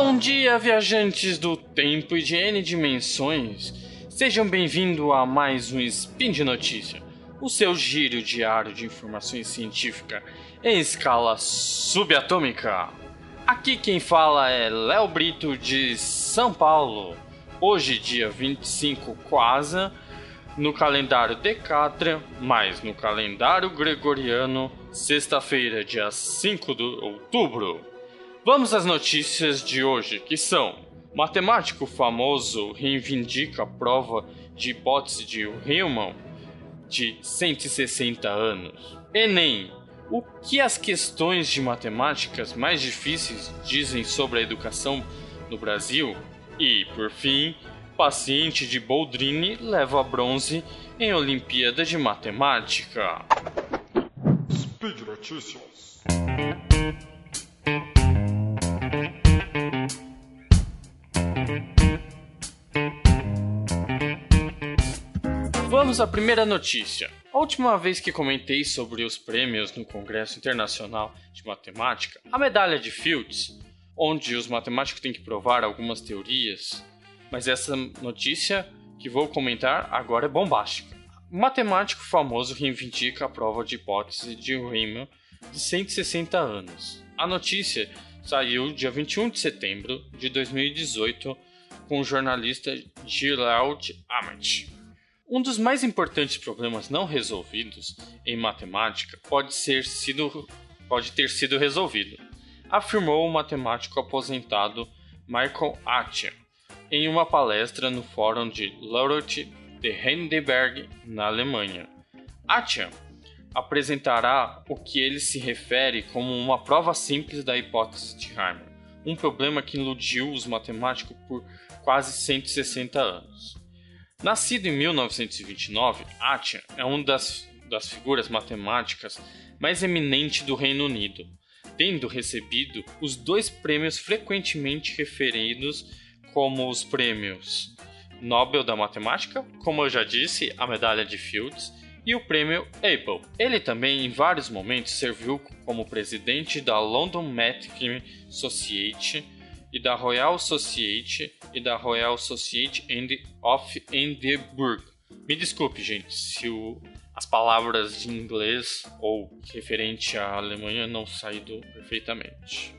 Bom dia, viajantes do tempo e de N dimensões. Sejam bem-vindos a mais um Spin de Notícia, o seu giro diário de informações científicas em escala subatômica. Aqui quem fala é Léo Brito de São Paulo. Hoje, dia 25 quase, no calendário Decátria, mas no calendário gregoriano, sexta-feira, dia 5 de outubro. Vamos às notícias de hoje, que são: matemático famoso reivindica a prova de hipótese de Riemann de 160 anos. Enem: o que as questões de matemáticas mais difíceis dizem sobre a educação no Brasil? E, por fim, paciente de Boldrini leva bronze em Olimpíada de Matemática. Speed Notícias. Vamos à primeira notícia. A última vez que comentei sobre os prêmios no Congresso Internacional de Matemática, a medalha de Fields, onde os matemáticos têm que provar algumas teorias, mas essa notícia que vou comentar agora é bombástica. Um matemático famoso reivindica a prova de hipótese de Riemann de 160 anos. A notícia saiu dia 21 de setembro de 2018 com o jornalista Gilad Amet. Um dos mais importantes problemas não resolvidos em matemática pode, ser sido, pode ter sido resolvido, afirmou o matemático aposentado Michael Attia em uma palestra no Fórum de Laureate de Heidelberg, na Alemanha. Attia apresentará o que ele se refere como uma prova simples da hipótese de Riemann, um problema que iludiu os matemáticos por quase 160 anos. Nascido em 1929, Attia é uma das, das figuras matemáticas mais eminentes do Reino Unido, tendo recebido os dois prêmios frequentemente referidos como os prêmios Nobel da Matemática, como eu já disse, a medalha de Fields, e o prêmio Abel. Ele também, em vários momentos, serviu como presidente da London Mathematical Society e da Royal Society e da Royal Society of Edinburgh. Me desculpe, gente, se o, as palavras de inglês ou referente à Alemanha não saíram perfeitamente.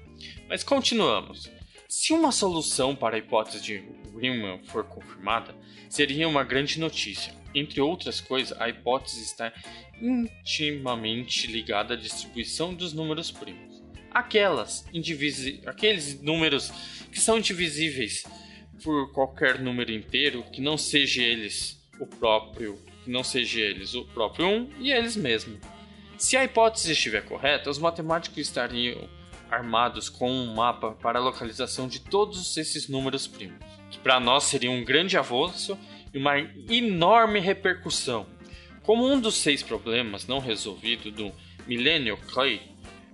Mas continuamos. Se uma solução para a hipótese de Riemann for confirmada, seria uma grande notícia. Entre outras coisas, a hipótese está intimamente ligada à distribuição dos números primos aquelas aqueles números que são indivisíveis por qualquer número inteiro que não seja eles o próprio, que não seja eles o próprio 1 um, e eles mesmos. Se a hipótese estiver correta, os matemáticos estariam armados com um mapa para a localização de todos esses números primos, que para nós seria um grande avanço e uma enorme repercussão. Como um dos seis problemas não resolvidos do Millennium Clay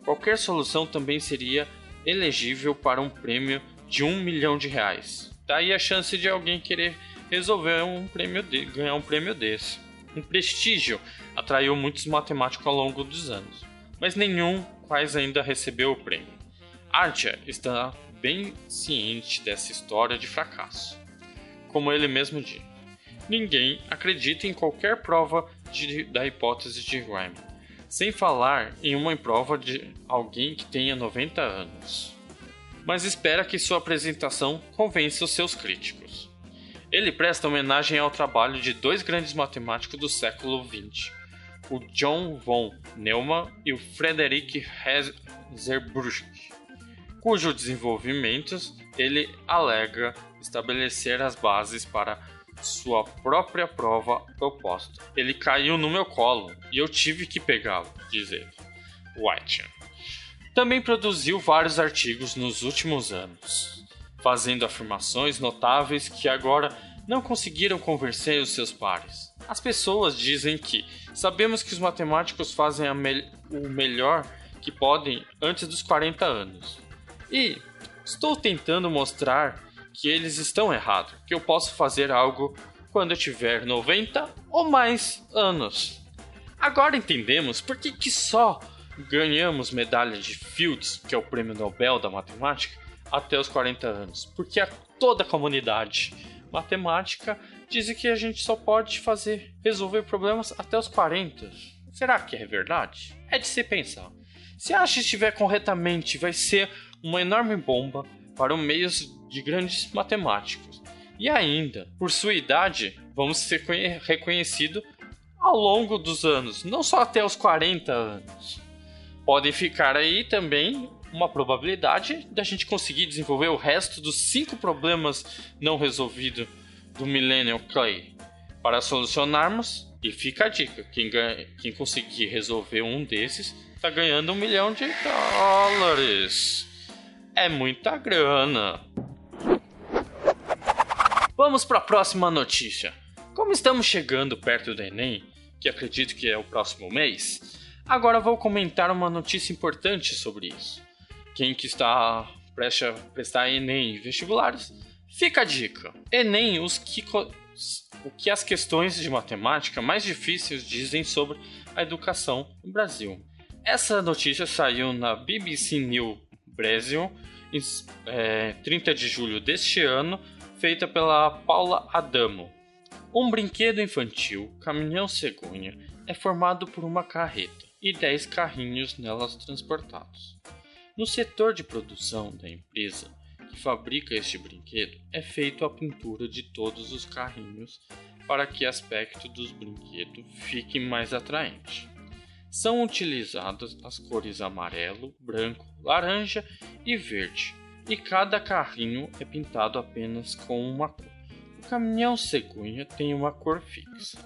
Qualquer solução também seria elegível para um prêmio de um milhão de reais. Daí a chance de alguém querer resolver um prêmio de, ganhar um prêmio desse. Um prestígio atraiu muitos matemáticos ao longo dos anos, mas nenhum quase ainda recebeu o prêmio. Archer está bem ciente dessa história de fracasso. Como ele mesmo diz, ninguém acredita em qualquer prova de, da hipótese de Riemann sem falar em uma prova de alguém que tenha 90 anos. Mas espera que sua apresentação convença os seus críticos. Ele presta homenagem ao trabalho de dois grandes matemáticos do século XX, o John von Neumann e o Frederick Hasebrugg, cujo desenvolvimentos ele alega estabelecer as bases para sua própria prova proposta. Ele caiu no meu colo e eu tive que pegá-lo, diz ele. White. Também produziu vários artigos nos últimos anos, fazendo afirmações notáveis que agora não conseguiram convencer os seus pares. As pessoas dizem que sabemos que os matemáticos fazem me o melhor que podem antes dos 40 anos. E estou tentando mostrar que eles estão errados, que eu posso fazer algo quando eu tiver 90 ou mais anos. Agora entendemos por que, que só ganhamos medalha de Fields, que é o prêmio Nobel da matemática, até os 40 anos, porque a toda a comunidade matemática diz que a gente só pode fazer resolver problemas até os 40. Será que é verdade? É de se pensar. Se que estiver corretamente, vai ser uma enorme bomba para o meio de grandes matemáticos. E ainda, por sua idade, vamos ser reconhecido ao longo dos anos, não só até os 40 anos. Podem ficar aí também uma probabilidade da gente conseguir desenvolver o resto dos cinco problemas não resolvidos do Millennium Clay. Para solucionarmos, e fica a dica: quem, ganha, quem conseguir resolver um desses está ganhando um milhão de dólares. É muita grana. Vamos para a próxima notícia. Como estamos chegando perto do Enem, que acredito que é o próximo mês, agora vou comentar uma notícia importante sobre isso. Quem que está prestes a prestar Enem vestibulares, fica a dica. Enem, os que, o que as questões de matemática mais difíceis dizem sobre a educação no Brasil. Essa notícia saiu na BBC News Brasil, em é, 30 de julho deste ano, feita pela Paula Adamo. Um brinquedo infantil, caminhão cegonha, é formado por uma carreta e 10 carrinhos nelas transportados. No setor de produção da empresa que fabrica este brinquedo, é feita a pintura de todos os carrinhos para que o aspecto dos brinquedos fique mais atraente. São utilizadas as cores amarelo, branco, laranja e verde, e cada carrinho é pintado apenas com uma cor. O caminhão cegonha tem uma cor fixa.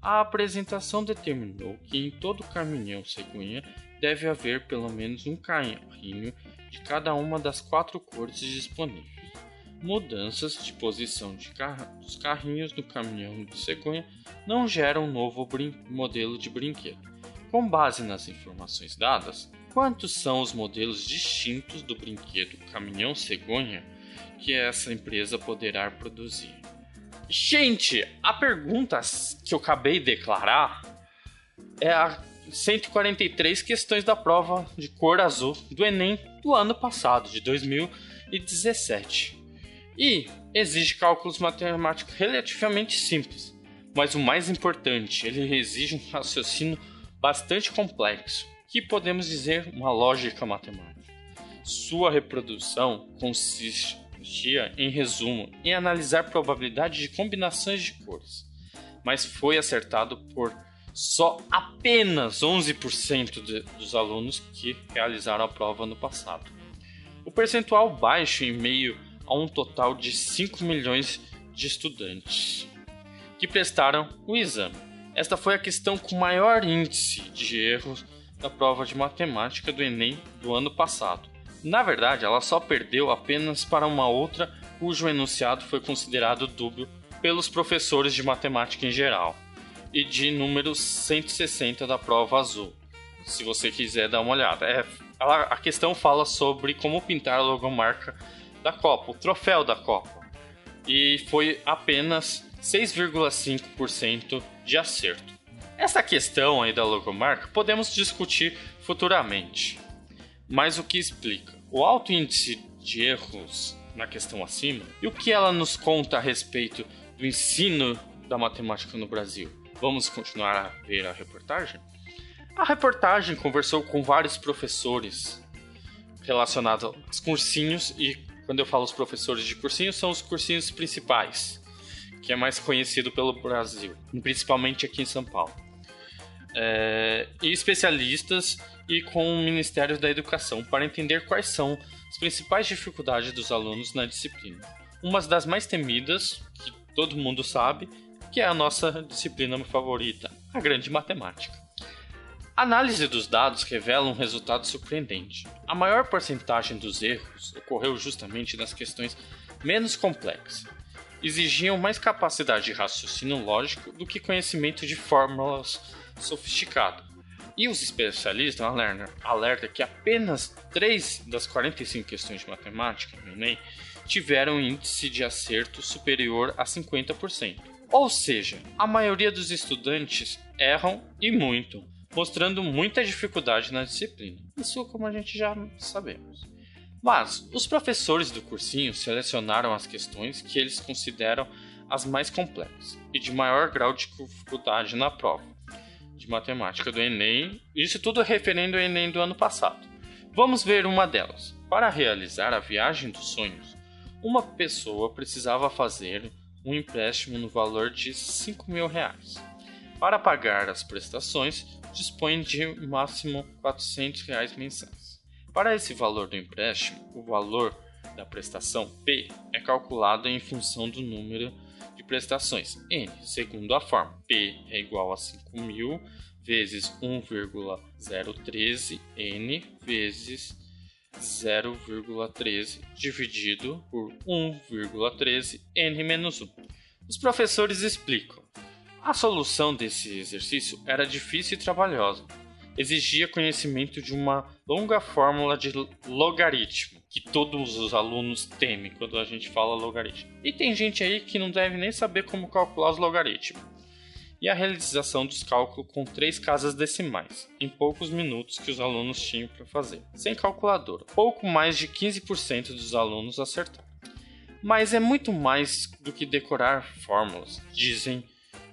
A apresentação determinou que em todo caminhão cegonha deve haver pelo menos um carrinho de cada uma das quatro cores disponíveis. Mudanças de posição de dos carrinhos no caminhão de cegonha não geram um novo modelo de brinquedo. Com base nas informações dadas, quantos são os modelos distintos do brinquedo caminhão cegonha que essa empresa poderá produzir? Gente, a pergunta que eu acabei de declarar é a 143 questões da prova de cor azul do Enem do ano passado, de 2017. E exige cálculos matemáticos relativamente simples, mas o mais importante, ele exige um raciocínio bastante complexo, que podemos dizer uma lógica matemática. Sua reprodução consistia, em resumo, em analisar probabilidade de combinações de cores, mas foi acertado por só apenas 11% de, dos alunos que realizaram a prova no passado. O percentual baixo em meio a um total de 5 milhões de estudantes que prestaram o exame. Esta foi a questão com maior índice de erros da prova de matemática do Enem do ano passado. Na verdade, ela só perdeu apenas para uma outra cujo enunciado foi considerado dúbio pelos professores de matemática em geral e de número 160 da prova azul. Se você quiser dar uma olhada. É, ela, a questão fala sobre como pintar a logomarca da Copa, o troféu da Copa. E foi apenas 6,5% de acerto. Essa questão aí da logomarca podemos discutir futuramente. Mas o que explica? O alto índice de erros na questão acima e o que ela nos conta a respeito do ensino da matemática no Brasil. Vamos continuar a ver a reportagem? A reportagem conversou com vários professores relacionados aos cursinhos e quando eu falo os professores de cursinhos são os cursinhos principais, que é mais conhecido pelo Brasil, principalmente aqui em São Paulo. É, e especialistas e com o Ministério da Educação para entender quais são as principais dificuldades dos alunos na disciplina. Uma das mais temidas, que todo mundo sabe, que é a nossa disciplina favorita, a grande matemática. A análise dos dados revela um resultado surpreendente. A maior porcentagem dos erros ocorreu justamente nas questões menos complexas. Exigiam mais capacidade de raciocínio lógico do que conhecimento de fórmulas sofisticado. E os especialistas alertam que apenas 3 das 45 questões de matemática no Enem tiveram índice de acerto superior a 50%. Ou seja, a maioria dos estudantes erram e muito, mostrando muita dificuldade na disciplina. Isso como a gente já sabemos. Mas os professores do cursinho selecionaram as questões que eles consideram as mais complexas e de maior grau de dificuldade na prova de matemática do Enem, isso tudo referendo ao Enem do ano passado. Vamos ver uma delas. Para realizar a viagem dos sonhos, uma pessoa precisava fazer um empréstimo no valor de 5 mil reais. Para pagar as prestações, dispõe de máximo 400 reais mensais. Para esse valor do empréstimo, o valor da prestação P é calculado em função do número de prestações N, segundo a forma P é igual a 5.000 vezes 1,013 N vezes 0,13 dividido por 1,13 N menos 1. Os professores explicam. A solução desse exercício era difícil e trabalhosa. Exigia conhecimento de uma longa fórmula de logaritmo, que todos os alunos temem quando a gente fala logaritmo. E tem gente aí que não deve nem saber como calcular os logaritmos. E a realização dos cálculos com três casas decimais, em poucos minutos que os alunos tinham para fazer. Sem calculadora, pouco mais de 15% dos alunos acertaram. Mas é muito mais do que decorar fórmulas, dizem.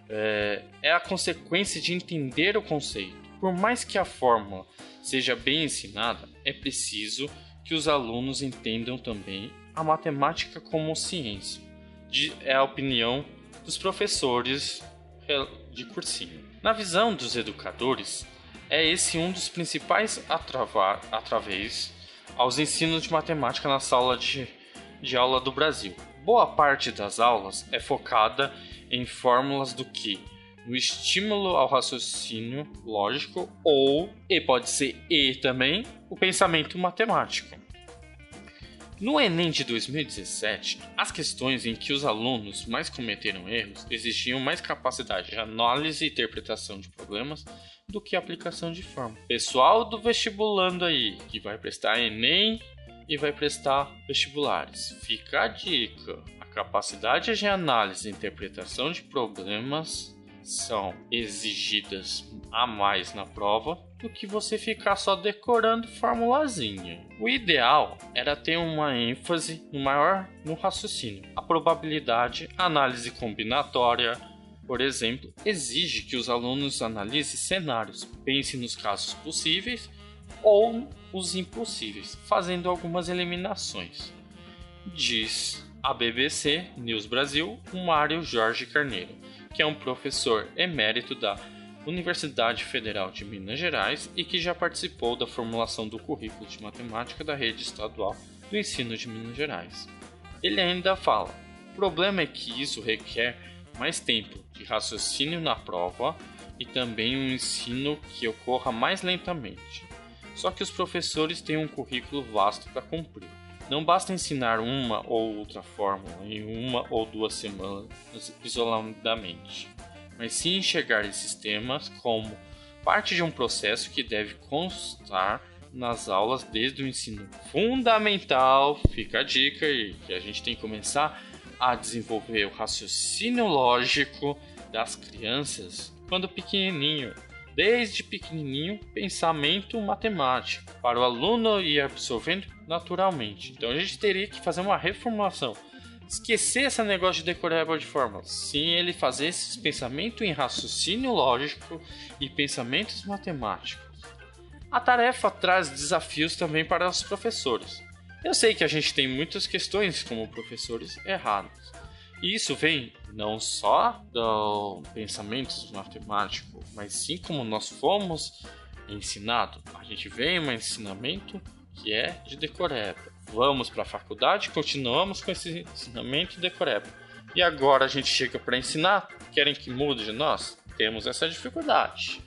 É, é a consequência de entender o conceito. Por mais que a fórmula seja bem ensinada, é preciso que os alunos entendam também a matemática como ciência. De, é a opinião dos professores de cursinho. Na visão dos educadores, é esse um dos principais através aos ensinos de matemática na sala de, de aula do Brasil. Boa parte das aulas é focada em fórmulas do que no estímulo ao raciocínio lógico ou, e pode ser e também, o pensamento matemático. No Enem de 2017, as questões em que os alunos mais cometeram erros exigiam mais capacidade de análise e interpretação de problemas do que aplicação de forma. Pessoal do vestibulando aí, que vai prestar Enem e vai prestar vestibulares, fica a dica. A capacidade de análise e interpretação de problemas são exigidas a mais na prova do que você ficar só decorando formulazinha. O ideal era ter uma ênfase no maior no raciocínio. A probabilidade, análise combinatória, por exemplo, exige que os alunos analisem cenários, pensem nos casos possíveis ou os impossíveis, fazendo algumas eliminações. Diz a BBC News Brasil, o Mário Jorge Carneiro que é um professor emérito da Universidade Federal de Minas Gerais e que já participou da formulação do currículo de matemática da rede estadual do ensino de Minas Gerais. Ele ainda fala: o problema é que isso requer mais tempo de raciocínio na prova e também um ensino que ocorra mais lentamente. Só que os professores têm um currículo vasto para cumprir. Não basta ensinar uma ou outra fórmula em uma ou duas semanas isoladamente, mas sim enxergar esses temas como parte de um processo que deve constar nas aulas desde o ensino fundamental. Fica a dica aí que a gente tem que começar a desenvolver o raciocínio lógico das crianças quando pequenininho, desde pequenininho, pensamento matemático, para o aluno ir absorvendo naturalmente. Então a gente teria que fazer uma reformulação. Esquecer esse negócio de decoreba de fórmulas. Sim, ele fazer esses pensamentos em raciocínio lógico e pensamentos matemáticos. A tarefa traz desafios também para os professores. Eu sei que a gente tem muitas questões como professores errados. E isso vem não só do pensamento matemático, mas sim como nós fomos ensinados. A gente vem um ensinamento que é de decoreba. Vamos para a faculdade, continuamos com esse ensinamento de decoreba. E agora a gente chega para ensinar, querem que mude de nós? Temos essa dificuldade.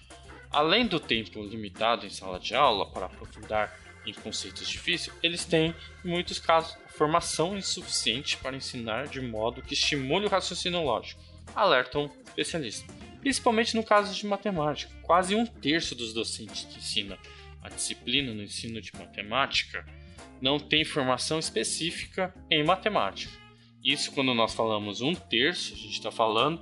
Além do tempo limitado em sala de aula para aprofundar em conceitos difíceis, eles têm, em muitos casos, formação insuficiente para ensinar de modo que estimule o raciocínio lógico, alertam especialistas. Principalmente no caso de matemática, quase um terço dos docentes que ensinam a disciplina no ensino de matemática não tem formação específica em matemática. Isso quando nós falamos um terço, a gente está falando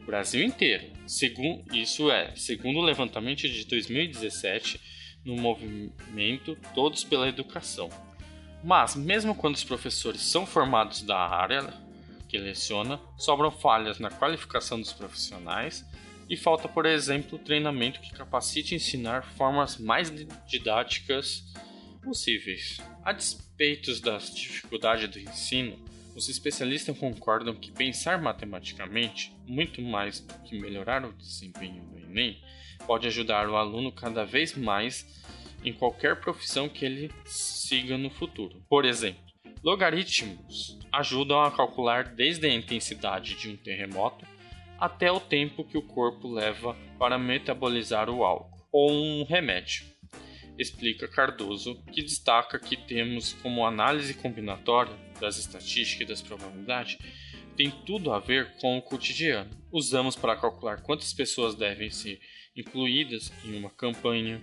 do Brasil inteiro. Segundo, isso é, segundo o levantamento de 2017 no movimento Todos pela Educação. Mas, mesmo quando os professores são formados da área que leciona, sobram falhas na qualificação dos profissionais e falta, por exemplo, treinamento que capacite ensinar formas mais didáticas possíveis. A despeito das dificuldades do ensino, os especialistas concordam que pensar matematicamente, muito mais do que melhorar o desempenho do Enem, pode ajudar o aluno cada vez mais em qualquer profissão que ele siga no futuro. Por exemplo, logaritmos ajudam a calcular desde a intensidade de um terremoto até o tempo que o corpo leva para metabolizar o álcool ou um remédio. Explica Cardoso, que destaca que temos como análise combinatória das estatísticas e das probabilidades tem tudo a ver com o cotidiano. Usamos para calcular quantas pessoas devem ser incluídas em uma campanha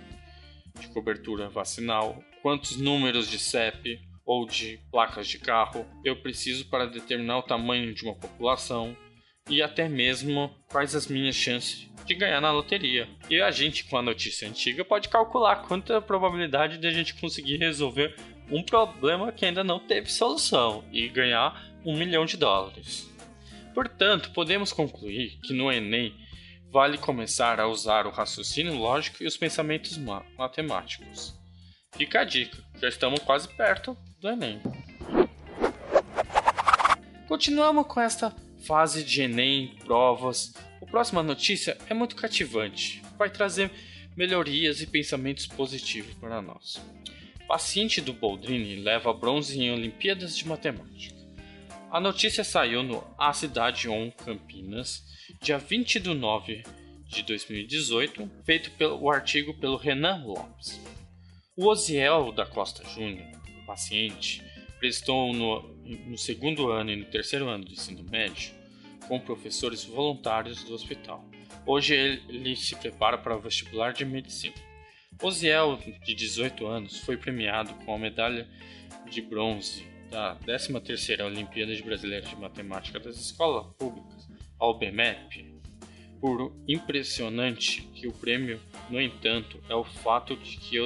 de cobertura vacinal, quantos números de CEP ou de placas de carro eu preciso para determinar o tamanho de uma população, e até mesmo quais as minhas chances de ganhar na loteria. E a gente, com a notícia antiga, pode calcular quanta probabilidade de a gente conseguir resolver um problema que ainda não teve solução e ganhar um milhão de dólares. Portanto, podemos concluir que no Enem vale começar a usar o raciocínio lógico e os pensamentos matemáticos. Fica a dica, já estamos quase perto do Enem. Continuamos com esta fase de Enem, provas. A próxima notícia é muito cativante, vai trazer melhorias e pensamentos positivos para nós. Paciente do Boldrini leva bronze em Olimpíadas de Matemática. A notícia saiu no A Cidade On Campinas, dia 20 de 9 de 2018, feito pelo o artigo pelo Renan Lopes. O Osiel da Costa Júnior, paciente, prestou no, no segundo ano e no terceiro ano do ensino médio com professores voluntários do hospital. Hoje ele, se prepara para o vestibular de medicina. Osiel, de 18 anos, foi premiado com a medalha de bronze da 13ª Olimpíada Brasileira de Matemática das Escolas Públicas, a OBMEP. Por impressionante que o prêmio, no entanto, é o fato de que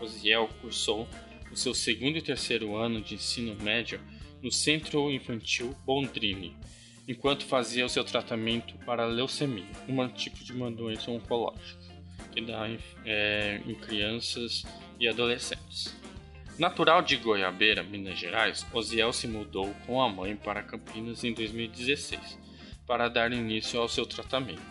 Osiel cursou o seu segundo e terceiro ano de ensino médio no Centro Infantil Bondrini, enquanto fazia o seu tratamento para leucemia, um tipo de uma doença oncológica que dá em, é, em crianças e adolescentes. Natural de Goiabeira, Minas Gerais, Osiel se mudou com a mãe para Campinas em 2016 para dar início ao seu tratamento.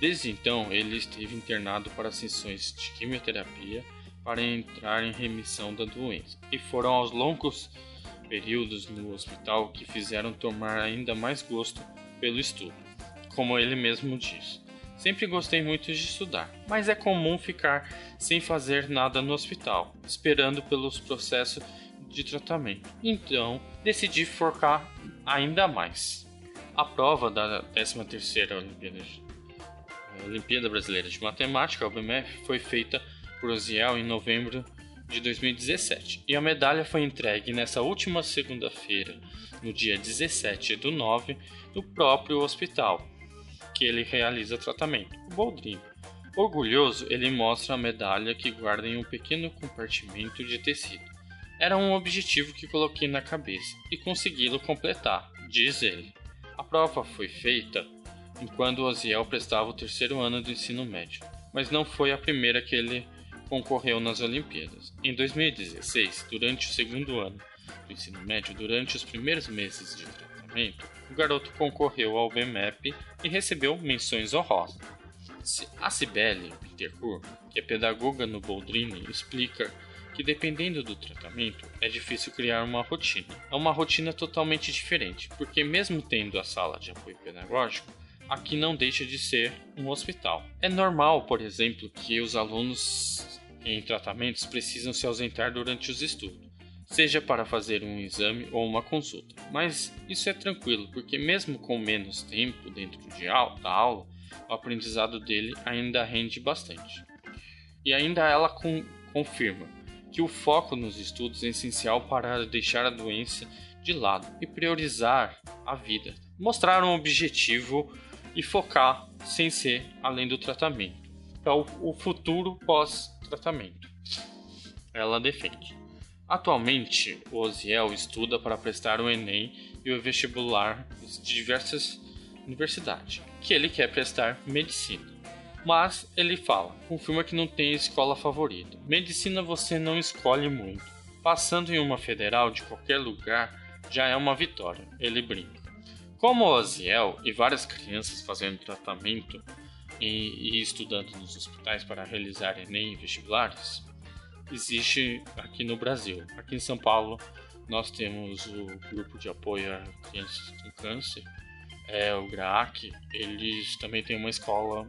Desde então, ele esteve internado para sessões de quimioterapia para entrar em remissão da doença, e foram aos longos períodos no hospital que fizeram tomar ainda mais gosto pelo estudo. Como ele mesmo diz: Sempre gostei muito de estudar, mas é comum ficar sem fazer nada no hospital, esperando pelos processos de tratamento. Então, decidi focar ainda mais. A prova da 13ª Olimpíada, Olimpíada Brasileira de Matemática, a OBMF, foi feita por Oziel em novembro de 2017 e a medalha foi entregue nessa última segunda-feira, no dia 17 do 9, no próprio hospital, que ele realiza tratamento, o Boldrin. Orgulhoso, ele mostra a medalha que guarda em um pequeno compartimento de tecido. Era um objetivo que coloquei na cabeça e consegui-lo completar, diz ele. A prova foi feita enquanto Oziel prestava o terceiro ano do ensino médio, mas não foi a primeira que ele concorreu nas Olimpíadas. Em 2016, durante o segundo ano do ensino médio, durante os primeiros meses de tratamento, o garoto concorreu ao BMEP e recebeu menções honrosas. A Cibele Bittencourt, que é pedagoga no Boldrini, explica que dependendo do tratamento é difícil criar uma rotina. É uma rotina totalmente diferente, porque mesmo tendo a sala de apoio pedagógico, aqui não deixa de ser um hospital. É normal, por exemplo, que os alunos em tratamentos precisam se ausentar durante os estudos seja para fazer um exame ou uma consulta. Mas isso é tranquilo, porque mesmo com menos tempo dentro de aula, da aula, o aprendizado dele ainda rende bastante. E ainda ela com, confirma que o foco nos estudos é essencial para deixar a doença de lado e priorizar a vida. Mostrar um objetivo e focar sem ser além do tratamento. Para o futuro pós-tratamento. Ela defende. Atualmente, o Oziel estuda para prestar o Enem e o vestibular de diversas universidades, que ele quer prestar medicina. Mas ele fala, confirma que não tem escola favorita. Medicina você não escolhe muito. Passando em uma federal de qualquer lugar já é uma vitória, ele brinca. Como o Oziel e várias crianças fazendo tratamento e, estudando nos hospitais para realizar Enem e vestibulares, existe aqui no Brasil. Aqui em São Paulo, nós temos o grupo de apoio a crianças com câncer, é o GRAAC. Eles também têm uma escola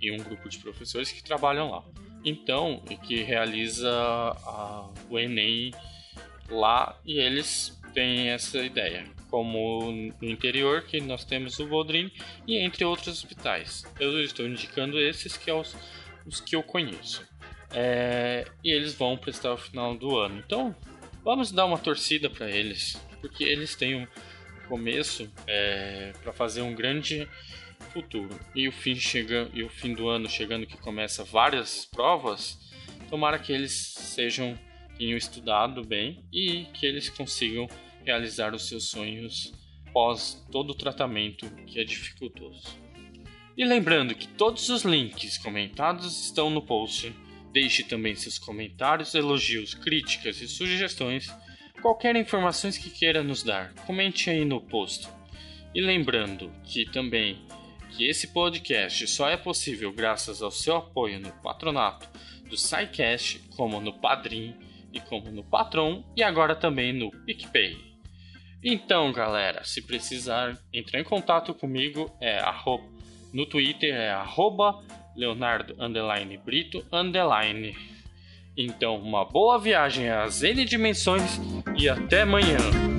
e um grupo de professores que trabalham lá. Então, e que realiza a, o Enem lá e eles têm essa ideia. Como no interior, que nós temos o Bodrin e entre outros hospitais. Eu estou indicando esses que é os, os que eu conheço. É, e eles vão prestar o final do ano. Então, vamos dar uma torcida para eles, porque eles têm um começo é, para fazer um grande futuro. E o fim chega e o fim do ano chegando que começa várias provas, tomara que eles sejam tenham estudado bem e que eles consigam realizar os seus sonhos pós todo o tratamento que é dificultoso. E lembrando que todos os links comentados estão no post Deixe também seus comentários, elogios, críticas e sugestões. Qualquer informações que queira nos dar, comente aí no post. E lembrando que também que esse podcast só é possível graças ao seu apoio no patronato do SciCast, como no Padrim e como no Patron e agora também no PicPay. Então, galera, se precisar entrar em contato comigo é arroba, no Twitter é arroba Leonardo underline Brito underline. Então, uma boa viagem às N dimensões e até amanhã.